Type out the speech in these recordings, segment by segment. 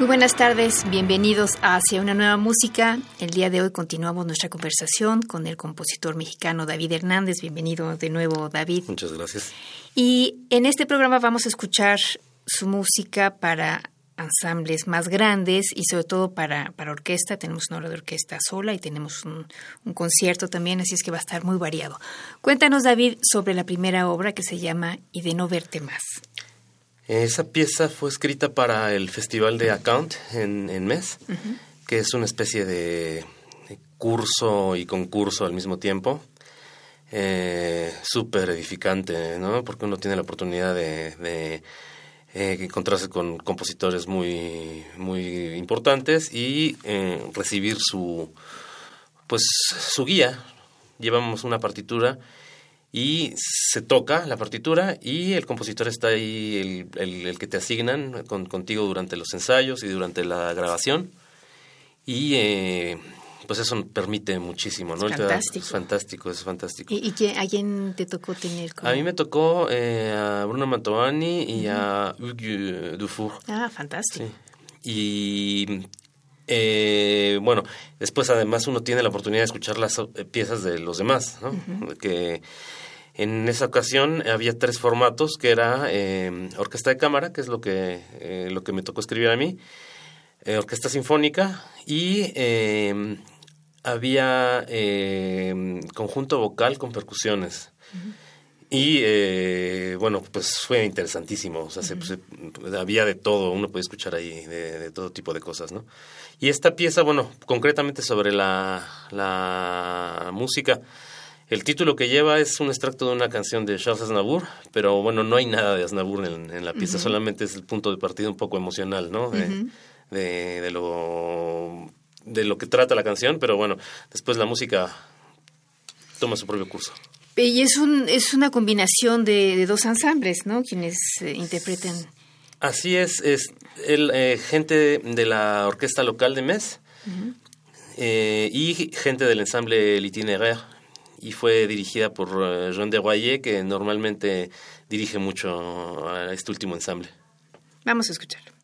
Muy buenas tardes, bienvenidos a Hacia una nueva música. El día de hoy continuamos nuestra conversación con el compositor mexicano David Hernández. Bienvenido de nuevo, David. Muchas gracias. Y en este programa vamos a escuchar su música para ensambles más grandes y sobre todo para, para orquesta. Tenemos una hora de orquesta sola y tenemos un, un, concierto también, así es que va a estar muy variado. Cuéntanos, David, sobre la primera obra que se llama Y de no verte más. Esa pieza fue escrita para el Festival de Account en, en Mes, uh -huh. que es una especie de curso y concurso al mismo tiempo. Eh, Súper edificante, ¿no? Porque uno tiene la oportunidad de, de eh, encontrarse con compositores muy, muy importantes y eh, recibir su, pues, su guía. Llevamos una partitura y se toca la partitura y el compositor está ahí, el, el, el que te asignan con, contigo durante los ensayos y durante la grabación. Y eh, pues eso permite muchísimo, ¿no? Es fantástico. Es fantástico, es fantástico. ¿Y, y quién, a quién te tocó tener? Como... A mí me tocó eh, a Bruno Mantovani y uh -huh. a Hugues Dufour. Ah, fantástico. Sí. Y eh, bueno, después además uno tiene la oportunidad de escuchar las piezas de los demás, ¿no? Uh -huh. Que en esa ocasión había tres formatos, que era eh, orquesta de cámara, que es lo que, eh, lo que me tocó escribir a mí, eh, orquesta sinfónica y había conjunto vocal con percusiones. Uh -huh. Y bueno, pues fue interesantísimo, o sea, uh -huh. se, había de todo, uno puede escuchar ahí de, de, todo tipo de cosas, ¿no? Y esta pieza, bueno, concretamente sobre la, la música, el título que lleva es un extracto de una canción de Charles Aznavour, pero bueno, no hay nada de Aznavour en, en la pieza, uh -huh. solamente es el punto de partida un poco emocional, ¿no? De, uh -huh. de, de, lo, de lo que trata la canción, pero bueno, después la música toma su propio curso. Y es, un, es una combinación de, de dos ensambles, ¿no? Quienes eh, interpretan. Así es, es el, eh, gente de la orquesta local de Metz uh -huh. eh, y gente del ensamble L'Itinéraire y fue dirigida por uh, Jean de Royer, que normalmente dirige mucho a este último ensamble. Vamos a escucharlo.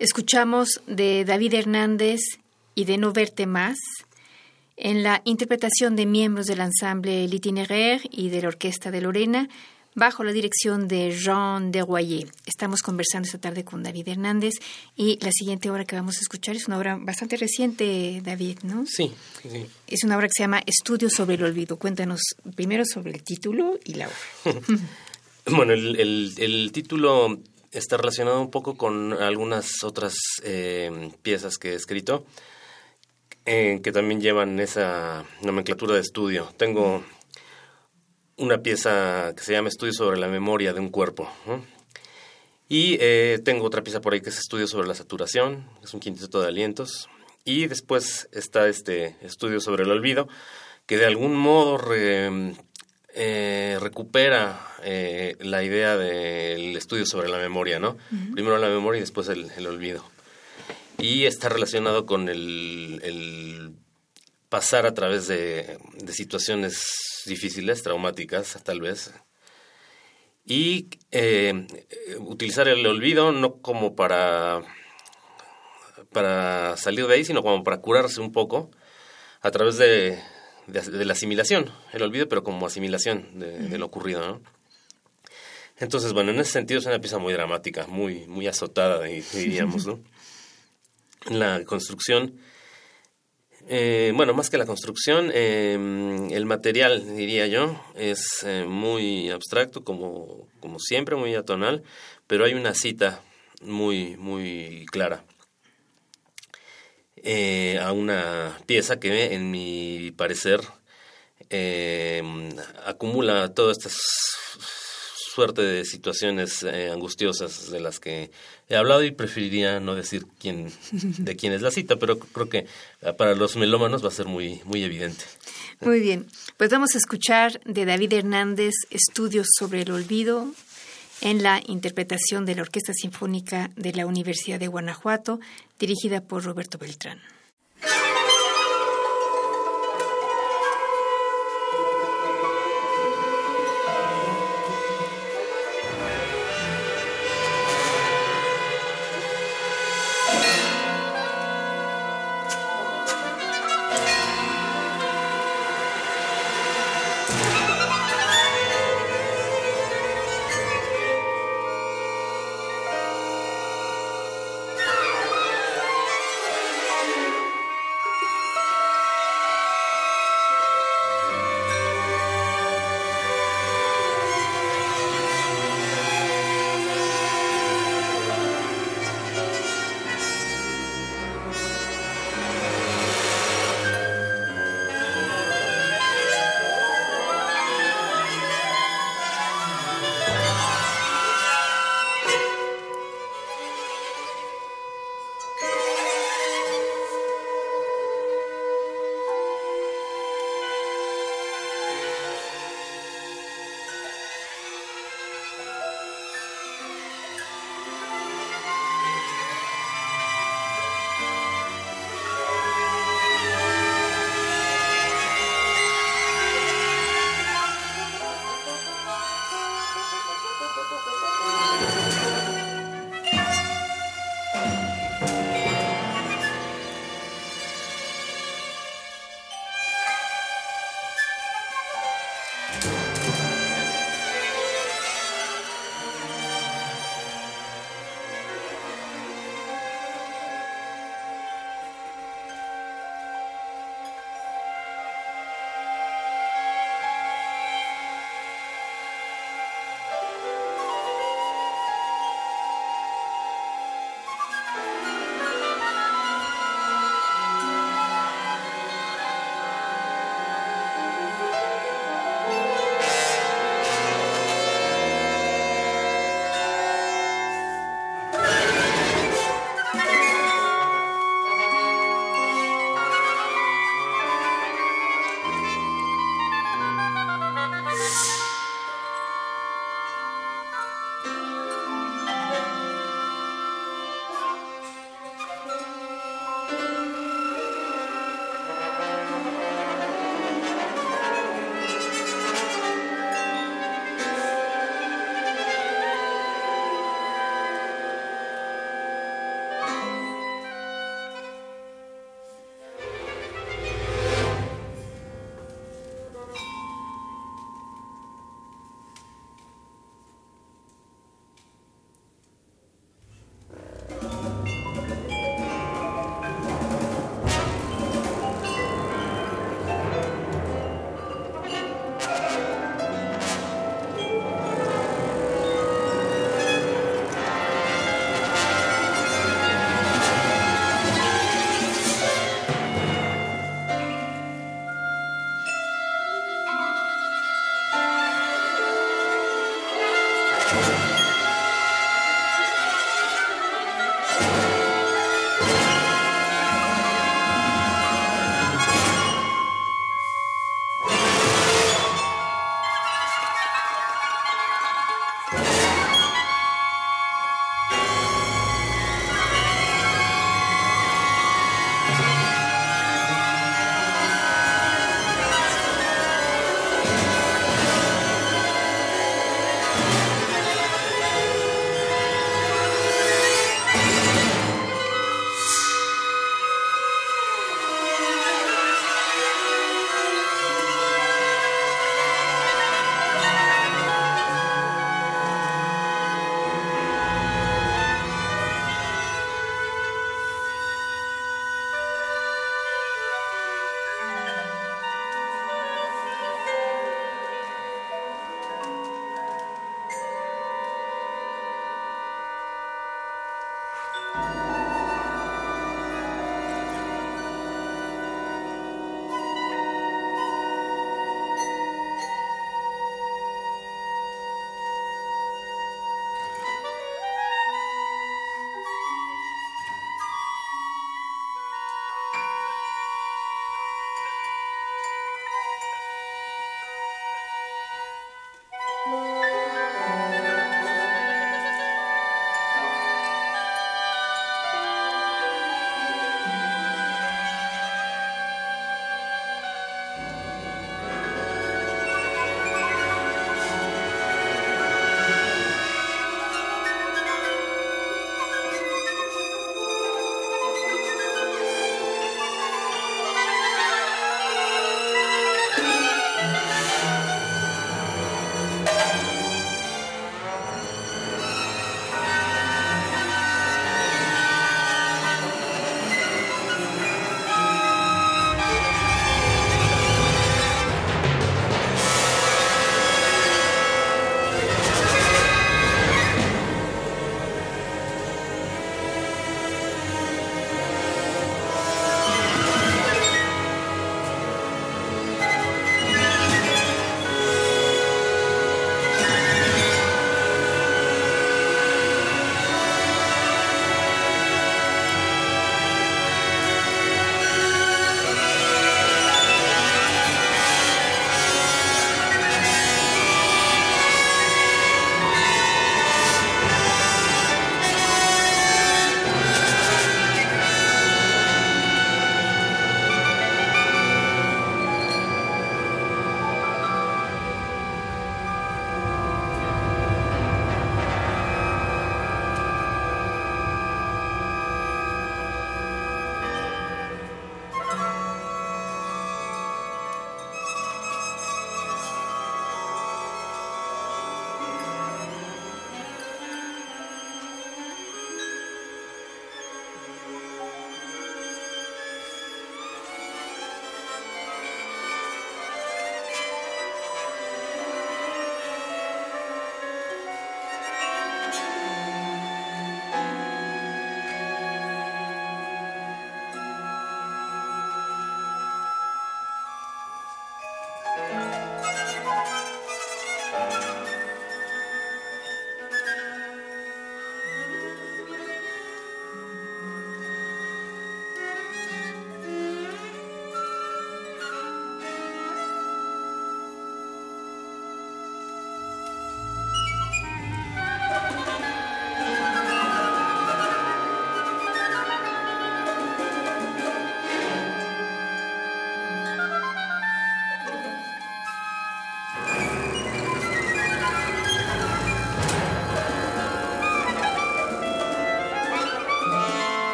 Escuchamos de David Hernández y de No Verte Más en la interpretación de miembros del ensamble L'Itinéraire y de la Orquesta de Lorena bajo la dirección de Jean de Royer. Estamos conversando esta tarde con David Hernández y la siguiente obra que vamos a escuchar es una obra bastante reciente, David, ¿no? Sí, sí. Es una obra que se llama Estudios sobre el Olvido. Cuéntanos primero sobre el título y la obra. bueno, el título está relacionado un poco con algunas otras eh, piezas que he escrito eh, que también llevan esa nomenclatura de estudio. Tengo una pieza que se llama Estudio sobre la memoria de un cuerpo. Y eh, tengo otra pieza por ahí que es Estudio sobre la saturación, es un quinteto de alientos. Y después está este Estudio sobre el olvido, que de algún modo eh, recupera eh, la idea del estudio sobre la memoria, ¿no? Primero la memoria y después el, olvido. Y está relacionado con el, pasar a través de, situaciones difíciles, traumáticas, tal vez. Y eh, utilizar el olvido no como para, para salir de ahí, sino como para curarse un poco a través de, de, la asimilación, el olvido, pero como asimilación de, lo ocurrido, ¿no? Entonces, bueno, en ese sentido es una pieza muy dramática, muy, muy azotada, diríamos, ¿no? La construcción, eh, bueno, más que la construcción, em, el material, diría yo, es eh, muy abstracto, como, como siempre, muy atonal, pero hay una cita muy, muy clara. Eh, a una pieza que, en mi parecer, eh, acumula toda esta suerte de situaciones eh, angustiosas de las que he hablado y preferiría no decir quién de quién es la cita, pero creo que para los melómanos va a ser muy muy evidente. Muy bien, pues vamos a escuchar de David Hernández Estudios sobre el olvido en la interpretación de la Orquesta Sinfónica de la Universidad de Guanajuato, dirigida por Roberto Beltrán.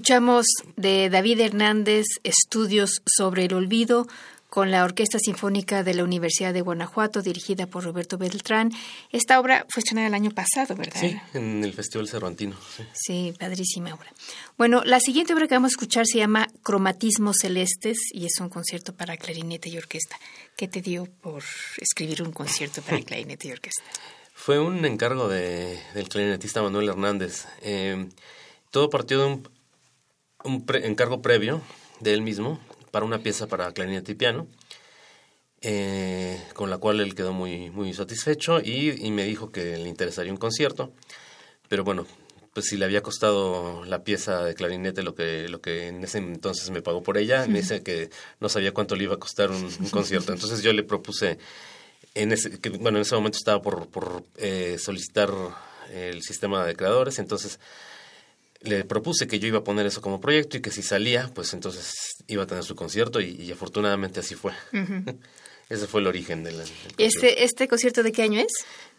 Escuchamos de David Hernández Estudios sobre el Olvido con la Orquesta Sinfónica de la Universidad de Guanajuato, dirigida por Roberto Beltrán. Esta obra fue estrenada el año pasado, ¿verdad? Sí, en el Festival Cervantino. Sí. padrísima obra. Bueno, la siguiente obra que vamos a escuchar se llama Cromatismos Celestes y es un concierto para clarinete y orquesta. ¿Qué te dio por escribir un concierto para clarinete y orquesta? Fue un encargo de, del clarinetista Manuel Hernández. Eh, todo partió de un, un encargo previo de él mismo para una pieza para clarinete y piano, eh, con la cual él quedó muy, muy satisfecho y, me dijo que le interesaría un concierto. Pero bueno, pues si le había costado la pieza de clarinete lo que, lo que en ese entonces me pagó por ella, me dice que no sabía cuánto le iba a costar un, concierto. Entonces yo le propuse, en ese, que, bueno, en ese momento estaba por, por eh, solicitar el sistema de creadores, entonces le propuse que yo iba a poner eso como proyecto y que si salía, pues entonces iba a tener su concierto y, afortunadamente así fue. Ese fue el origen del, ¿Este, ¿Este concierto de qué año es?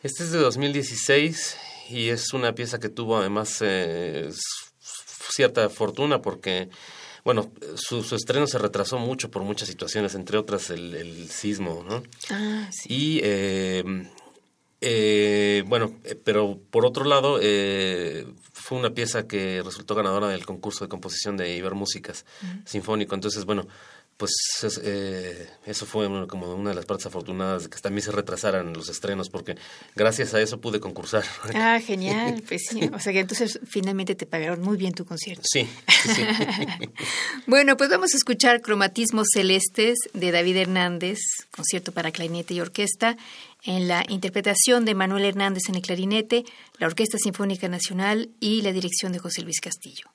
Este es de 2016 y es una pieza que tuvo además eh, cierta fortuna porque, bueno, su, estreno se retrasó mucho por muchas situaciones, entre otras el, sismo, ¿no? Ah, sí. Y eh, eh, bueno, eh, pero por otro lado, eh, fue una pieza que resultó ganadora del concurso de composición de Ibermúsicas Sinfónico. Entonces, bueno, pues eh, eso fue como una de las partes afortunadas de que también se retrasaran los estrenos, porque gracias a eso pude concursar. Ah, genial, pues sí. O sea que entonces finalmente te pagaron muy bien tu concierto. Sí. sí. bueno, pues vamos a escuchar Cromatismos Celestes de David Hernández, concierto para clarinete y orquesta, en la interpretación de Manuel Hernández en el clarinete, la Orquesta Sinfónica Nacional y la dirección de José Luis Castillo.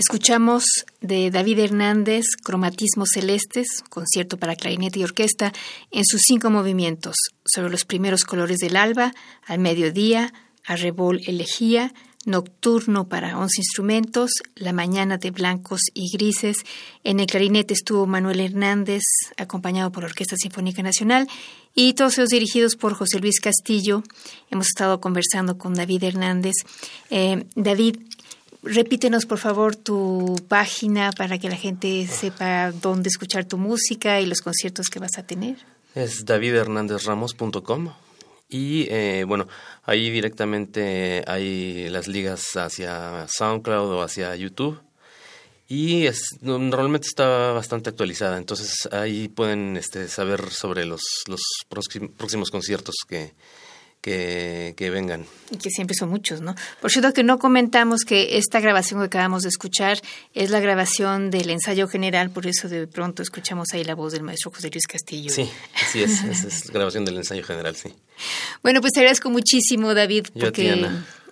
Escuchamos de David Hernández Cromatismos Celestes, concierto para clarinete y orquesta, en sus cinco movimientos, sobre los primeros colores del alba, al mediodía, arrebol elegía, nocturno para once instrumentos, la mañana de blancos y grises. En el clarinete estuvo Manuel Hernández, acompañado por la Orquesta Sinfónica Nacional, y todos ellos dirigidos por José Luis Castillo. Hemos estado conversando con David Hernández. Eh, David, Repítenos, por favor, tu página para que la gente sepa dónde escuchar tu música y los conciertos que vas a tener. Es davidhernandezramos.com y eh, bueno, ahí directamente hay las ligas hacia SoundCloud o hacia YouTube y es, normalmente está bastante actualizada, entonces ahí pueden este, saber sobre los, los próximos conciertos que, que, que, vengan. Y que siempre son muchos, ¿no? Por cierto que no comentamos que esta grabación que acabamos de escuchar es la grabación del ensayo general, por eso de pronto escuchamos ahí la voz del maestro José Luis Castillo. Sí, así es, es la grabación del ensayo general, sí. Bueno, pues te agradezco muchísimo, David, porque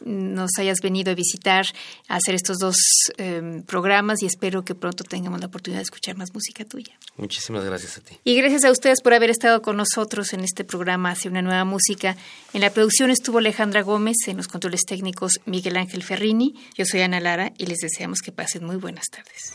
nos hayas venido a visitar, a hacer estos dos em, programas y espero que pronto tengamos la oportunidad de escuchar más música tuya. Muchísimas gracias a ti. Y gracias a ustedes por haber estado con nosotros en este programa Hacia una nueva música. En la producción estuvo Alejandra Gómez, en los controles técnicos Miguel Ángel Ferrini. Yo soy Ana Lara y les deseamos que pasen muy buenas tardes.